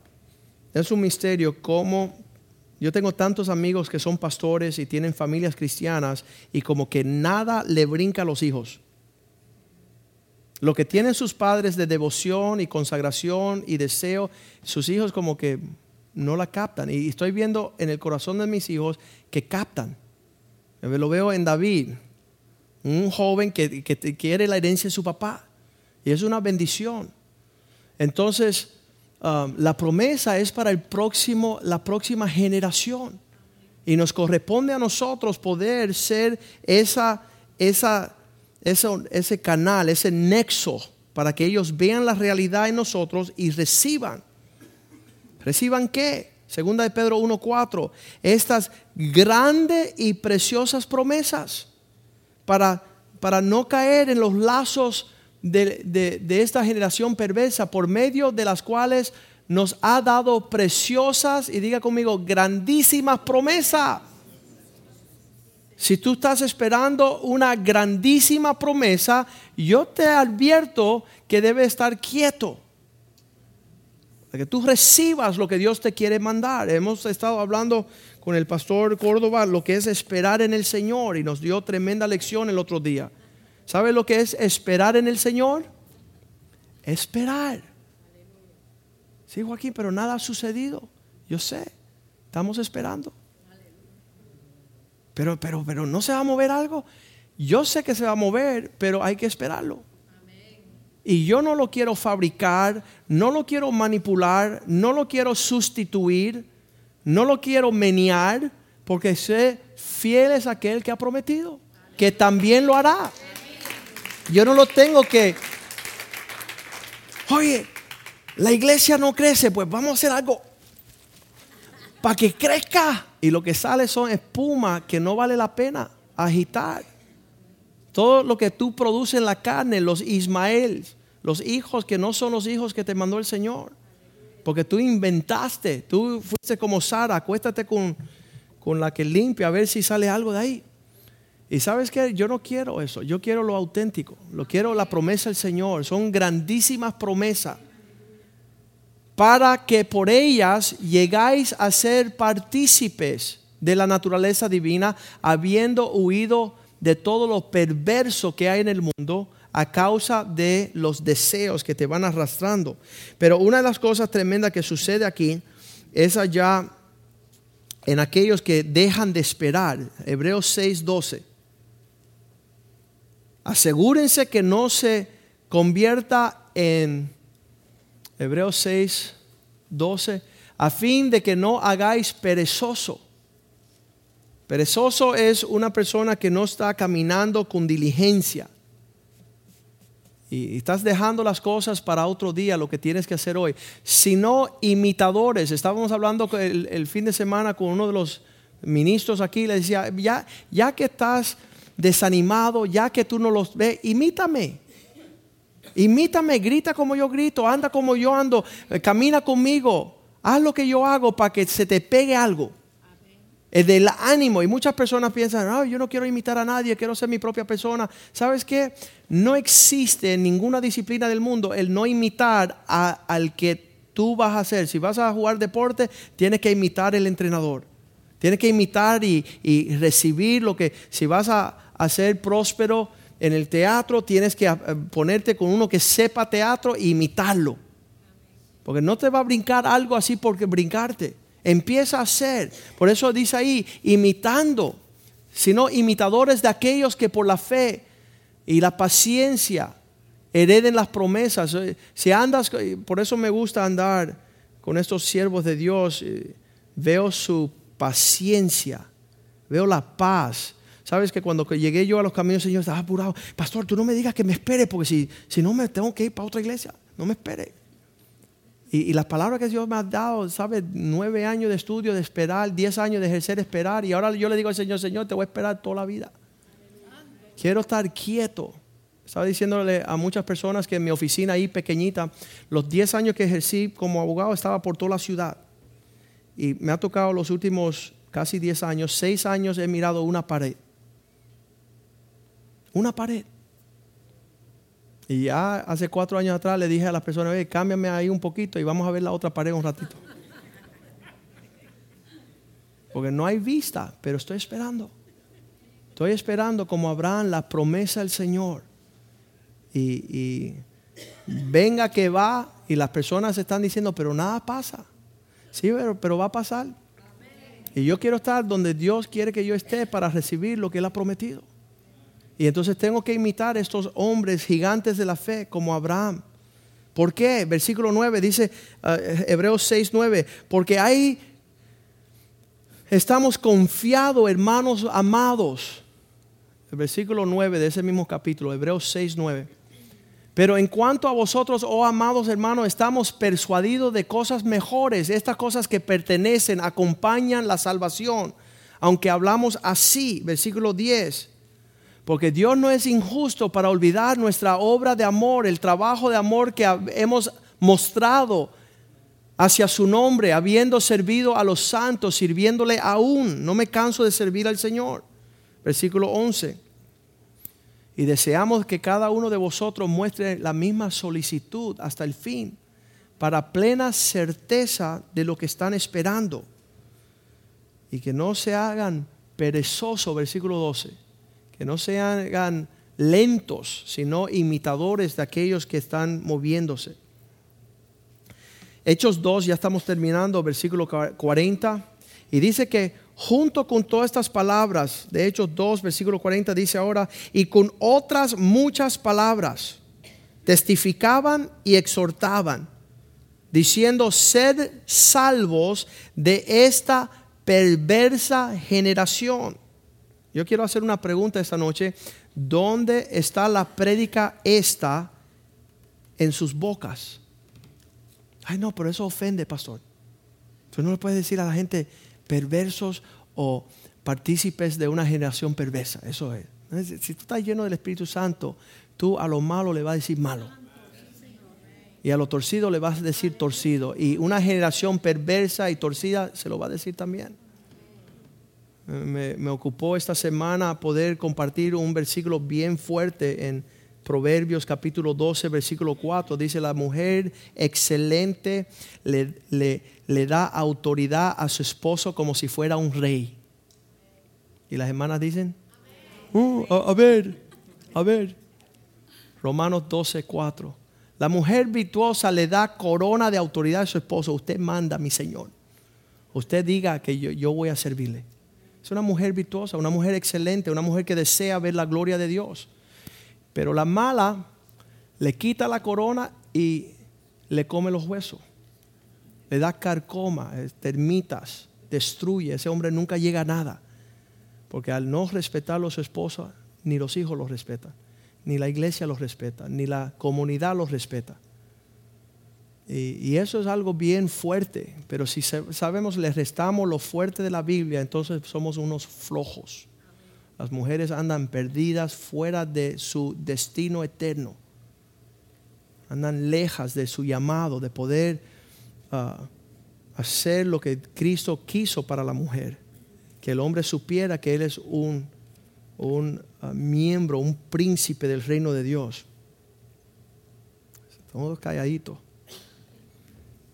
es un misterio cómo yo tengo tantos amigos que son pastores y tienen familias cristianas y como que nada le brinca a los hijos. Lo que tienen sus padres de devoción y consagración y deseo, sus hijos como que no la captan. Y estoy viendo en el corazón de mis hijos que captan. Lo veo en David, un joven que, que quiere la herencia de su papá. Y es una bendición. Entonces, um, la promesa es para el próximo, la próxima generación. Y nos corresponde a nosotros poder ser esa, esa, ese canal, ese nexo, para que ellos vean la realidad en nosotros y reciban. ¿Reciban qué? Segunda de Pedro 1.4. Estas grandes y preciosas promesas para, para no caer en los lazos de, esta generación perversa por medio de las cuales nos ha dado preciosas y diga conmigo, grandísimas promesas. Si tú estás esperando una grandísima promesa, yo te advierto que debe estar quieto. Que tú recibas lo que Dios te quiere mandar. Hemos estado hablando con el pastor Córdoba lo que es esperar en el Señor y nos dio tremenda lección el otro día. ¿Sabe lo que es esperar en el Señor? Esperar. Sí, Joaquín, pero nada ha sucedido. Yo sé, estamos esperando. Pero, pero, pero no se va a mover algo. Yo sé que se va a mover, pero hay que esperarlo. Y yo no lo quiero fabricar, no lo quiero manipular, no lo quiero sustituir, no lo quiero menear, porque sé fiel es aquel que ha prometido, que también lo hará. Yo no lo tengo que, oye, la iglesia no crece, pues vamos a hacer algo para que crezca. Y lo que sale son espuma que no vale la pena agitar. Todo lo que tú produces en la carne, los Ismael, los hijos que no son los hijos que te mandó el Señor. Porque tú inventaste, tú fuiste como Sara, acuéstate con, con la que limpia a ver si sale algo de ahí. Y sabes que yo no quiero eso, yo quiero lo auténtico, lo quiero la promesa del Señor, son grandísimas promesas para que por ellas llegáis a ser partícipes de la naturaleza divina, habiendo huido de todo lo perverso que hay en el mundo a causa de los deseos que te van arrastrando. Pero una de las cosas tremendas que sucede aquí es allá en aquellos que dejan de esperar. Hebreos 6:12 asegúrense que no se convierta en Hebreos 6, 12, a fin de que no hagáis perezoso. Perezoso es una persona que no está caminando con diligencia. Y estás dejando las cosas para otro día, lo que tienes que hacer hoy. Sino imitadores. Estábamos hablando el, el fin de semana con uno de los ministros aquí. Le decía, ya, ya que estás desanimado, ya que tú no los ves, imítame. Imítame, grita como yo grito, anda como yo ando, eh, camina conmigo, haz lo que yo hago para que se te pegue algo. Es del ánimo. Y muchas personas piensan, yo no quiero imitar a nadie, quiero ser mi propia persona. ¿Sabes qué? No existe en ninguna disciplina del mundo el no imitar al que tú vas a hacer. Si vas a jugar deporte, tienes que imitar el entrenador. Tienes que imitar y, recibir lo que, si vas a, a ser próspero en el teatro, tienes que eh, ponerte con uno que sepa teatro e imitarlo. Porque no te va a brincar algo así porque brincarte. Empieza a hacer. Por eso dice ahí, imitando sino imitadores de aquellos que por la fe y la paciencia hereden las promesas. Eh, si andas, por eso me gusta andar con estos siervos de Dios, eh, veo su paciencia, veo la paz. Sabes que cuando llegué yo a los caminos, Señor, estaba apurado. Pastor, tú no me digas que me espere, porque si, si no me tengo que ir para otra iglesia, no me espere. Y, las palabras que Dios me ha dado, ¿sabes? Nueve años de estudio, de esperar, diez años de ejercer, esperar. Y ahora yo le digo al Señor, Señor, te voy a esperar toda la vida. Quiero estar quieto. Estaba diciéndole a muchas personas que en mi oficina ahí pequeñita, los diez años que ejercí como abogado estaba por toda la ciudad. Y me ha tocado los últimos casi diez años, seis años he mirado una pared. Una pared. Y ya hace cuatro años atrás le dije a las personas, oye, cámbiame ahí un poquito y vamos a ver la otra pared un ratito. Porque no hay vista, pero estoy esperando. Estoy esperando como Abraham la promesa del Señor. Y, venga que va y las personas están diciendo, pero nada pasa. Sí, pero, pero va a pasar. Y yo quiero estar donde Dios quiere que yo esté para recibir lo que Él ha prometido. Y entonces tengo que imitar a estos hombres gigantes de la fe como Abraham. ¿Por qué? Versículo 9 dice, uh, Hebreos 6, 9, porque ahí estamos confiados, hermanos amados. El versículo 9 de ese mismo capítulo, Hebreos 6, 9. Pero en cuanto a vosotros, oh amados hermanos, estamos persuadidos de cosas mejores, estas cosas que pertenecen, acompañan la salvación. Aunque hablamos así, versículo 10 porque Dios no es injusto para olvidar nuestra obra de amor, el trabajo de amor que hemos mostrado hacia su nombre, habiendo servido a los santos, sirviéndole aún. No me canso de servir al Señor. Versículo 11. Y deseamos que cada uno de vosotros muestre la misma solicitud hasta el fin, para plena certeza de lo que están esperando. Y que no se hagan perezosos, versículo 12 que no sean lentos, sino imitadores de aquellos que están moviéndose. Hechos 2, ya estamos terminando, versículo 40, y dice que junto con todas estas palabras de Hechos 2, versículo 40, dice ahora, y con otras muchas palabras, testificaban y exhortaban, diciendo, sed salvos de esta perversa generación. Yo quiero hacer una pregunta esta noche. ¿Dónde está la prédica esta en sus bocas? Ay, no, pero eso ofende, pastor. Tú no le puedes decir a la gente perversos o partícipes de una generación perversa. Eso es. Si tú estás lleno del Espíritu Santo, tú a lo malo le vas a decir malo. Y a lo torcido le vas a decir torcido. Y una generación perversa y torcida se lo va a decir también me, ocupó esta semana poder compartir un versículo bien fuerte en Proverbios capítulo 12, versículo 4. Dice, la mujer excelente le, le, da autoridad a su esposo como si fuera un rey. Y las hermanas dicen, uh, a, ver, a ver. Romanos 12, 4. La mujer virtuosa le da corona de autoridad a su esposo. Usted manda, mi Señor. Usted diga que yo, yo voy a servirle. Es una mujer virtuosa, una mujer excelente, una mujer que desea ver la gloria de Dios. Pero la mala le quita la corona y le come los huesos. Le da carcoma, termitas, destruye. Ese hombre nunca llega a nada. Porque al no respetarlo a su esposa, ni los hijos los respetan, ni la iglesia los respeta, ni la comunidad los respeta. Y, eso es algo bien fuerte, pero si sabemos, le restamos lo fuerte de la Biblia, entonces somos unos flojos. Las mujeres andan perdidas fuera de su destino eterno. Andan lejas de su llamado, de poder ah, hacer lo que Cristo quiso para la mujer. Que el hombre supiera que Él es un, un ah, miembro, un príncipe del reino de Dios. Todos calladitos.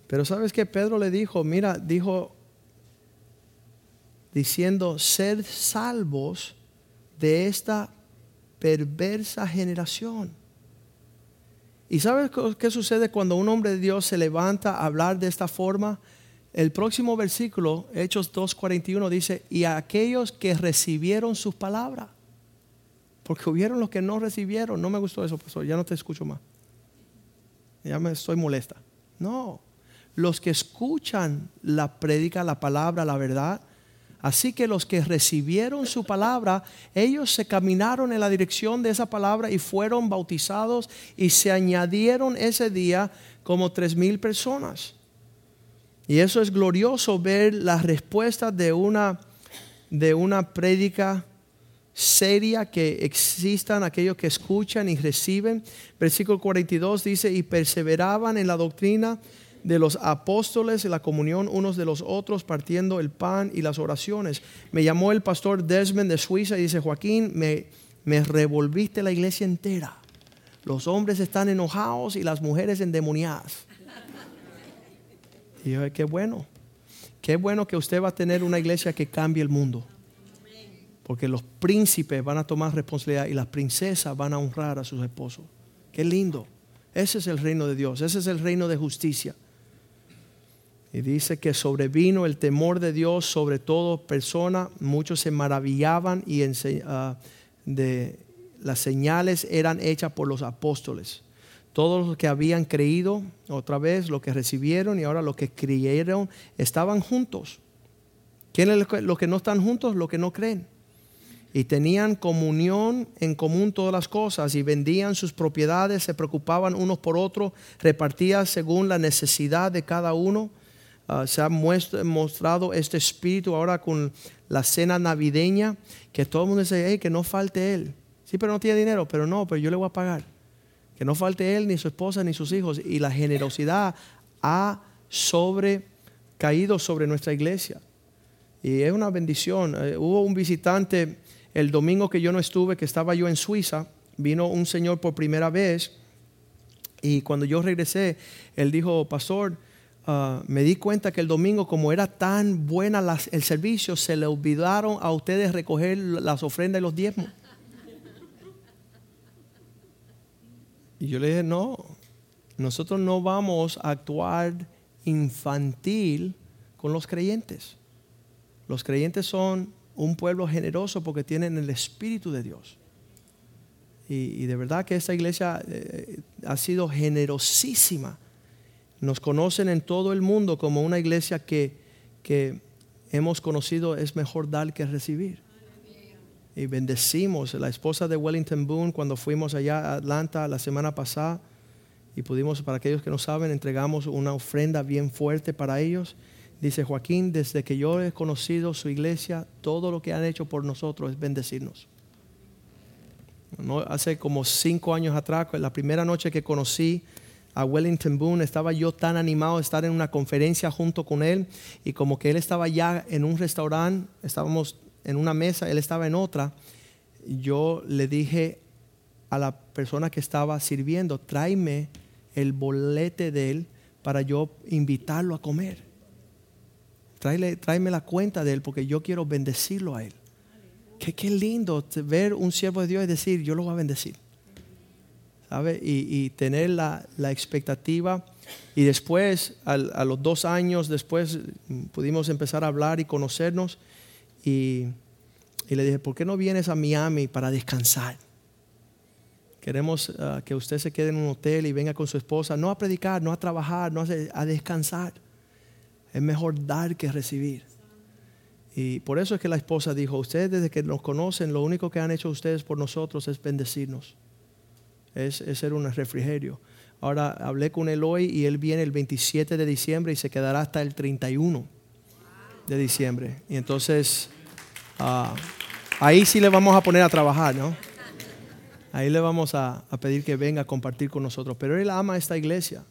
Pero sabes que Pedro le dijo, mira, dijo, diciendo, ser salvos de esta perversa generación. ¿Y sabes qué sucede cuando un hombre de Dios se levanta a hablar de esta forma? el próximo versículo, Hechos 2.41, dice, y aquellos que recibieron sus palabras. Porque hubieron los que no recibieron. No me gustó eso, pastor. Ya no te escucho más. Ya me estoy molesta. No. Los que escuchan la predica, la palabra, la verdad. Así que los que recibieron su palabra, ellos se caminaron en la dirección de esa palabra y fueron bautizados y se añadieron ese día como tres mil personas. Y eso es glorioso ver la respuesta de una, de una prédica seria que existan aquellos que escuchan y reciben. Versículo 42 dice, y perseveraban en la doctrina de los apóstoles y la comunión unos de los otros, partiendo el pan y las oraciones. Me llamó el pastor Desmond de Suiza y dice, Joaquín, me, me revolviste la iglesia entera. Los hombres están enojados y las mujeres endemoniadas. Y yo, qué bueno. Qué bueno que usted va a tener una iglesia que cambie el mundo. Porque los príncipes van a tomar responsabilidad y las princesas van a honrar a sus esposos. Qué lindo. Ese es el reino de Dios. Ese es el reino de justicia. Y dice que sobrevino el temor de Dios sobre todo persona. Muchos se maravillaban y uh, de, las señales eran hechas por los apóstoles. Todos los que habían creído, otra vez, lo que recibieron y ahora los que creyeron, estaban juntos. ¿Quiénes los que no están juntos? Los que no creen. Y tenían comunión en común todas las cosas y vendían sus propiedades, se preocupaban unos por otros, repartían según la necesidad de cada uno. Ah, se ha mostrado este espíritu ahora con la cena navideña, que todo el mundo dice, que no falte él. Sí, pero no tiene dinero, pero no, pero yo le voy a pagar que no falte él, ni su esposa, ni sus hijos. Y la generosidad ha sobrecaído sobre nuestra iglesia. Y es una bendición. Eh, hubo un visitante el domingo que yo no estuve, que estaba yo en Suiza, vino un señor por primera vez. Y cuando yo regresé, él dijo, pastor, ah, me di cuenta que el domingo, como era tan buena el servicio, se le olvidaron a ustedes recoger las ofrendas y los diezmos. Y yo le dije, no, nosotros no vamos a actuar infantil con los creyentes. Los creyentes son un pueblo generoso porque tienen el Espíritu de Dios. Y, de verdad que esta iglesia eh, ha sido generosísima. Nos conocen en todo el mundo como una iglesia que, que hemos conocido es mejor dar que recibir y bendecimos. La esposa de Wellington Boone, cuando fuimos allá a Atlanta la semana pasada, y pudimos, para aquellos que no saben, entregamos una ofrenda bien fuerte para ellos. Dice Joaquín, desde que yo he conocido su iglesia, todo lo que han hecho por nosotros es bendecirnos. No, hace como cinco años atrás, la primera noche que conocí a Wellington Boone, estaba yo tan animado de estar en una conferencia junto con él y como que él estaba ya en un restaurante, estábamos en una mesa, él estaba en otra. Yo le dije a la persona que estaba sirviendo, tráeme el bolete de él para yo invitarlo a comer. Tráeme, tráeme la cuenta de él porque yo quiero bendecirlo a él. Qué, qué lindo ver un siervo de Dios y decir, yo lo voy a bendecir. Y, tener la, expectativa. Y después, a los dos años después, pudimos empezar a hablar y conocernos. Y, le dije, ¿por qué no vienes a Miami para descansar? Queremos ah, que usted se quede en un hotel y venga con su esposa, no a predicar, no a trabajar, no a, a descansar. Es mejor dar que recibir. Y por eso es que la esposa dijo, ustedes desde que nos conocen, lo único que han hecho ustedes por nosotros es bendecirnos. Es, es ser un refrigerio. Ahora hablé con él hoy y él viene el 27 de diciembre y se quedará hasta el 31 de diciembre. Y entonces Ah, ahí sí le vamos a poner a trabajar, ¿no? Ahí le vamos a, pedir que venga a compartir con nosotros. Pero Él ama esta iglesia.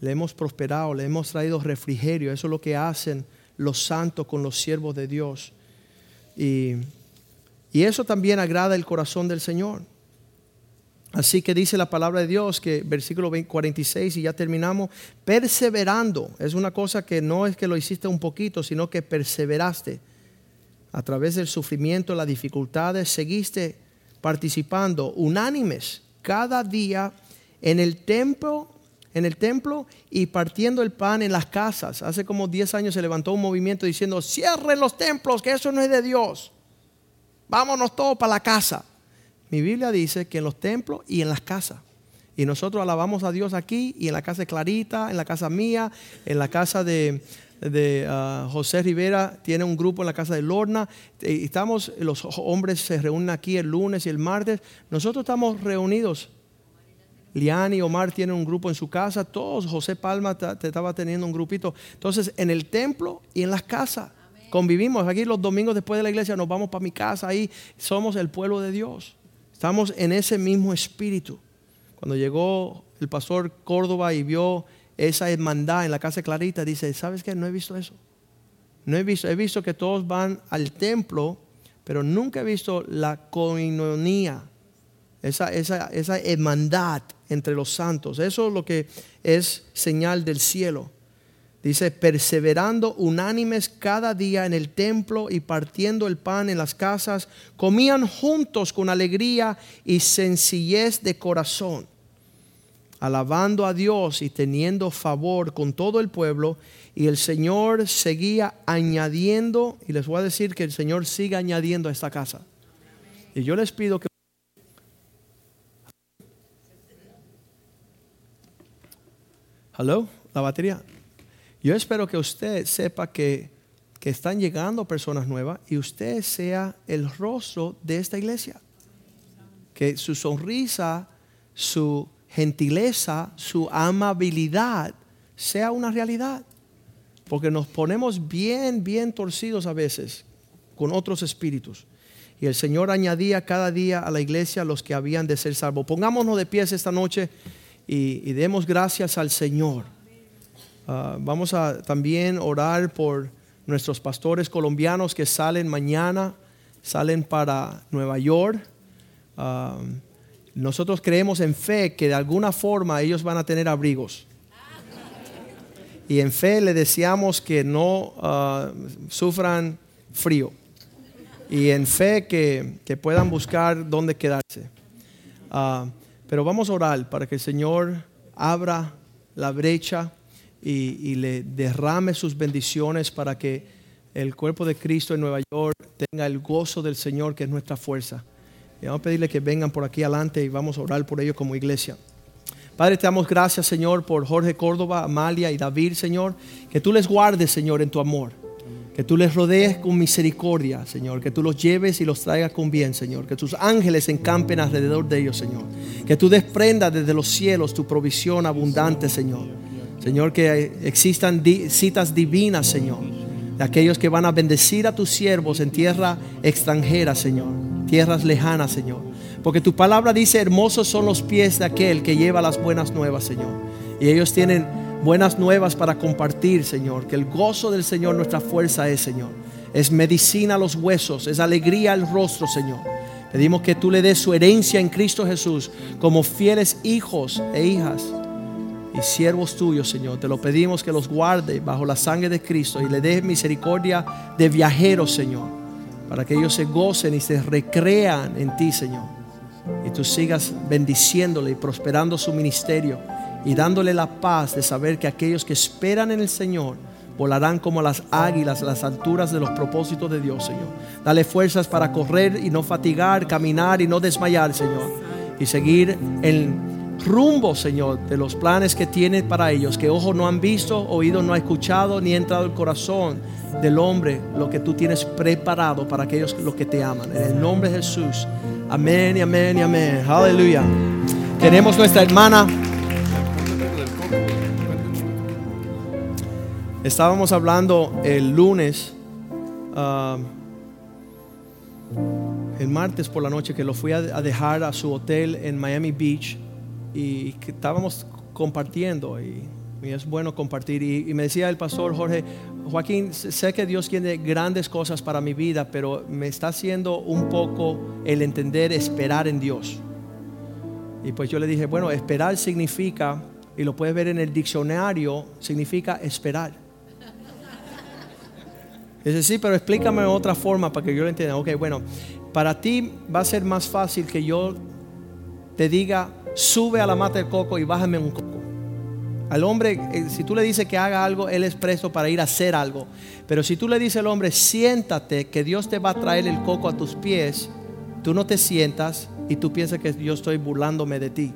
Le hemos prosperado, le hemos traído refrigerio. Eso es lo que hacen los santos con los siervos de Dios. Y, y eso también agrada el corazón del Señor. Así que dice la palabra de Dios que versículo 46 y ya terminamos, perseverando. Es una cosa que no es que lo hiciste un poquito, sino que perseveraste a través del sufrimiento, las dificultades, seguiste participando unánimes cada día en el templo en el templo y partiendo el pan en las casas. Hace como 10 años se levantó un movimiento diciendo, cierren los templos, que eso no es de Dios. Vámonos todos para la casa. Mi Biblia dice que en los templos y en las casas. Y nosotros alabamos a Dios aquí y en la casa de Clarita, en la casa mía, en la casa de, ah, José Rivera, tiene un grupo en la casa de Lorna. Estamos, los hombres se reúnen aquí el lunes y el martes. Nosotros estamos reunidos Liani y Omar tienen un grupo en su casa, todos, José Palma te estaba teniendo un grupito. Entonces, en el templo y en las casas convivimos. Aquí los domingos después de la iglesia nos vamos para mi casa, ahí somos el pueblo de Dios. Estamos en ese mismo espíritu. Cuando llegó el pastor Córdoba y vio esa hermandad en la casa Clarita, dice, ¿sabes qué? No he visto eso. No he visto, he visto que todos van al templo, pero nunca he visto la coinonía, esa, esa, esa hermandad entre los santos. Eso es lo que es señal del cielo. Dice, perseverando unánimes cada día en el templo y partiendo el pan en las casas, comían juntos con alegría y sencillez de corazón, alabando a Dios y teniendo favor con todo el pueblo. Y el Señor seguía añadiendo, y les voy a decir que el Señor siga añadiendo a esta casa. Y yo les pido que Hello, la batería. Yo espero que usted sepa que, que están llegando personas nuevas y usted sea el rostro de esta iglesia. Que su sonrisa, su gentileza, su amabilidad sea una realidad. Porque nos ponemos bien, bien torcidos a veces con otros espíritus. Y el Señor añadía cada día a la iglesia los que habían de ser salvos. Pongámonos de pies esta noche y, demos gracias al Señor. Ah, vamos a también orar por nuestros pastores colombianos que salen mañana, salen para Nueva York. Ah, nosotros creemos en fe que de alguna forma ellos van a tener abrigos. Y en fe le deseamos que no ah, sufran frío. Y en fe que, que puedan buscar dónde quedarse. Pero vamos a orar para que el Señor abra la brecha y, le derrame sus bendiciones para que el cuerpo de Cristo en Nueva York tenga el gozo del Señor que es nuestra fuerza. Y vamos a pedirle que vengan por aquí adelante y vamos a orar por ellos como iglesia. Padre, te damos gracias, Señor, por Jorge Córdoba, Amalia y David, Señor. Que tú les guardes, Señor, en tu amor. Que tú les rodees con misericordia, Señor. Que tú los lleves y los traigas con bien, Señor. Que tus ángeles encampen alrededor de ellos, Señor. Que tú desprendas desde los cielos tu provisión abundante, Señor. Señor, que existan citas divinas, Señor. De aquellos que van a bendecir a tus siervos en tierra extranjera, Señor. Tierras lejanas, Señor. Porque tu palabra dice, hermosos son los pies de aquel que lleva las buenas nuevas, Señor. Y ellos tienen buenas nuevas para compartir, Señor. Que el gozo del Señor nuestra fuerza es, Señor. Es medicina a los huesos, es alegría al rostro, Señor. Pedimos que tú le des su herencia en Cristo Jesús como fieles hijos e hijas y siervos tuyos, Señor. Te lo pedimos que los guarde bajo la sangre de Cristo y le des misericordia de viajeros, Señor, para que ellos se gocen y se recrean en ti, Señor. Y tú sigas bendiciéndole y prosperando su ministerio y dándole la paz de saber que aquellos que esperan en el Señor volarán como las águilas a las alturas de los propósitos de Dios, Señor. Dale fuerzas para correr y no fatigar, caminar y no desmayar, Señor. Y seguir el rumbo, Señor, de los planes que tiene para ellos, que ojo no han visto, oído no ha escuchado, ni ha entrado el corazón del hombre, lo que tú tienes preparado para aquellos los que te aman. En el nombre de Jesús. Amén y amén y amén. Aleluya. Tenemos nuestra hermana. Estábamos hablando el lunes, ah, el martes por la noche, que lo fui a, dejar a su hotel en Miami Beach y estábamos compartiendo y, es bueno compartir. Y, me decía el pastor Jorge, Joaquín, sé que Dios tiene grandes cosas para mi vida, pero me está haciendo un poco el entender esperar en Dios. Y pues yo le dije, bueno, esperar significa, y lo puedes ver en el diccionario, significa esperar. Dice, sí, pero explícame de otra forma para que yo lo entienda. Ok, bueno, para ti va a ser más fácil que yo te diga, sube a la mata de coco y bájame un coco. Al hombre, eh, si tú le dices que haga algo, él es presto para ir a hacer algo. Pero si tú le dices al hombre, siéntate, que Dios te va a traer el coco a tus pies, tú no te sientas y tú piensas que yo estoy burlándome de ti.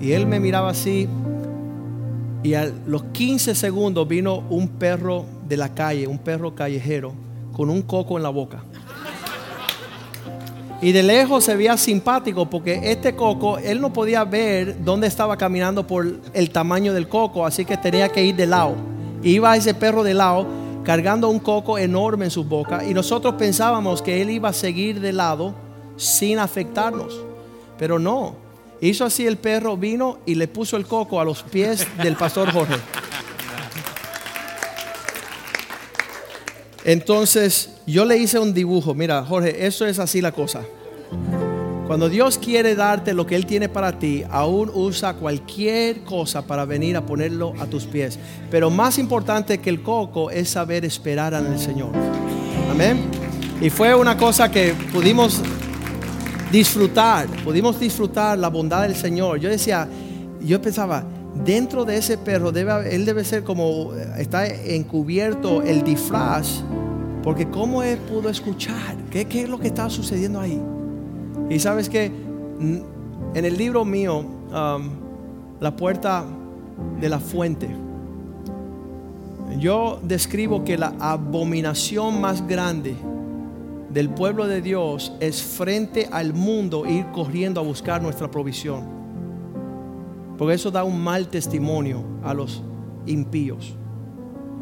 Y él me miraba así y a los 15 segundos vino un perro de la calle, un perro callejero, con un coco en la boca. Y de lejos se veía simpático porque este coco, él no podía ver dónde estaba caminando por el tamaño del coco, así que tenía que ir de lado. Iba ese perro de lado cargando un coco enorme en su boca y nosotros pensábamos que él iba a seguir de lado sin afectarnos, pero no. Hizo así el perro, vino y le puso el coco a los pies del pastor Jorge. Entonces yo le hice un dibujo, mira Jorge, eso es así la cosa. Cuando Dios quiere darte lo que Él tiene para ti, aún usa cualquier cosa para venir a ponerlo a tus pies. Pero más importante que el coco es saber esperar en el Señor. Amén. Y fue una cosa que pudimos disfrutar, pudimos disfrutar la bondad del Señor. Yo decía, yo pensaba, dentro de ese perro, debe, él debe ser como, está encubierto el disfraz porque ¿cómo él pudo escuchar? ¿Qué, es lo que estaba sucediendo ahí? Y sabes que en el libro mío, um, La puerta de la fuente, yo describo que la abominación más grande del pueblo de Dios es frente al mundo ir corriendo a buscar nuestra provisión. Porque eso da un mal testimonio a los impíos.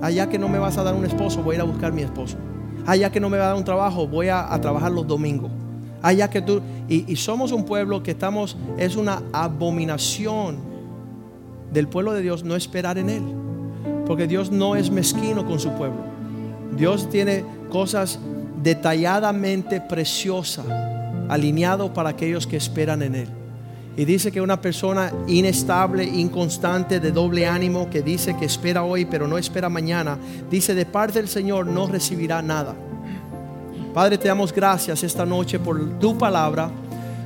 Allá que no me vas a dar un esposo, voy a ir a buscar mi esposo allá que no me va a dar un trabajo, voy a, trabajar los domingos. Allá que tú, y, y, somos un pueblo que estamos, es una abominación del pueblo de Dios no esperar en Él. Porque Dios no es mezquino con su pueblo. Dios tiene cosas detalladamente preciosas, alineado para aquellos que esperan en Él. Y dice que una persona inestable, inconstante, de doble ánimo, que dice que espera hoy pero no espera mañana, dice de parte del Señor no recibirá nada. Padre, te damos gracias esta noche por tu palabra,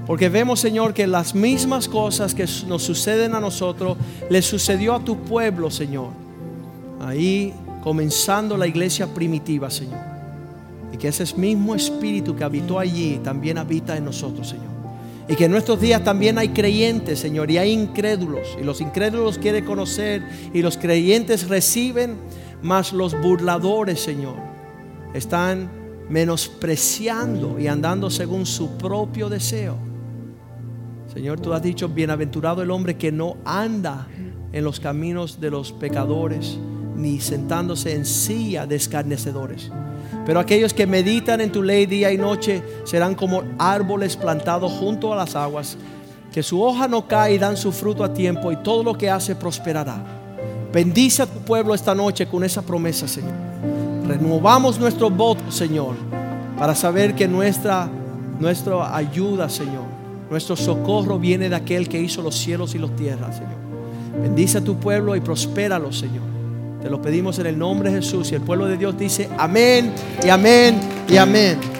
porque vemos, Señor, que las mismas cosas que nos suceden a nosotros, le sucedió a tu pueblo, Señor. Ahí comenzando la iglesia primitiva, Señor. Y que ese mismo espíritu que habitó allí también habita en nosotros, Señor. Y que en nuestros días también hay creyentes, Señor, y hay incrédulos. Y los incrédulos quieren conocer y los creyentes reciben, mas los burladores, Señor, están menospreciando y andando según su propio deseo. Señor, tú has dicho, bienaventurado el hombre que no anda en los caminos de los pecadores, ni sentándose en silla de escarnecedores. Pero aquellos que meditan en tu ley día y noche serán como árboles plantados junto a las aguas, que su hoja no cae y dan su fruto a tiempo y todo lo que hace prosperará. Bendice a tu pueblo esta noche con esa promesa, Señor. Renovamos nuestro voto, Señor, para saber que nuestra, nuestra ayuda, Señor, nuestro socorro viene de aquel que hizo los cielos y las tierras, Señor. Bendice a tu pueblo y prospéralo, Señor. Te lo pedimos en el nombre de Jesús. Y el pueblo de Dios dice amén y amén y amén.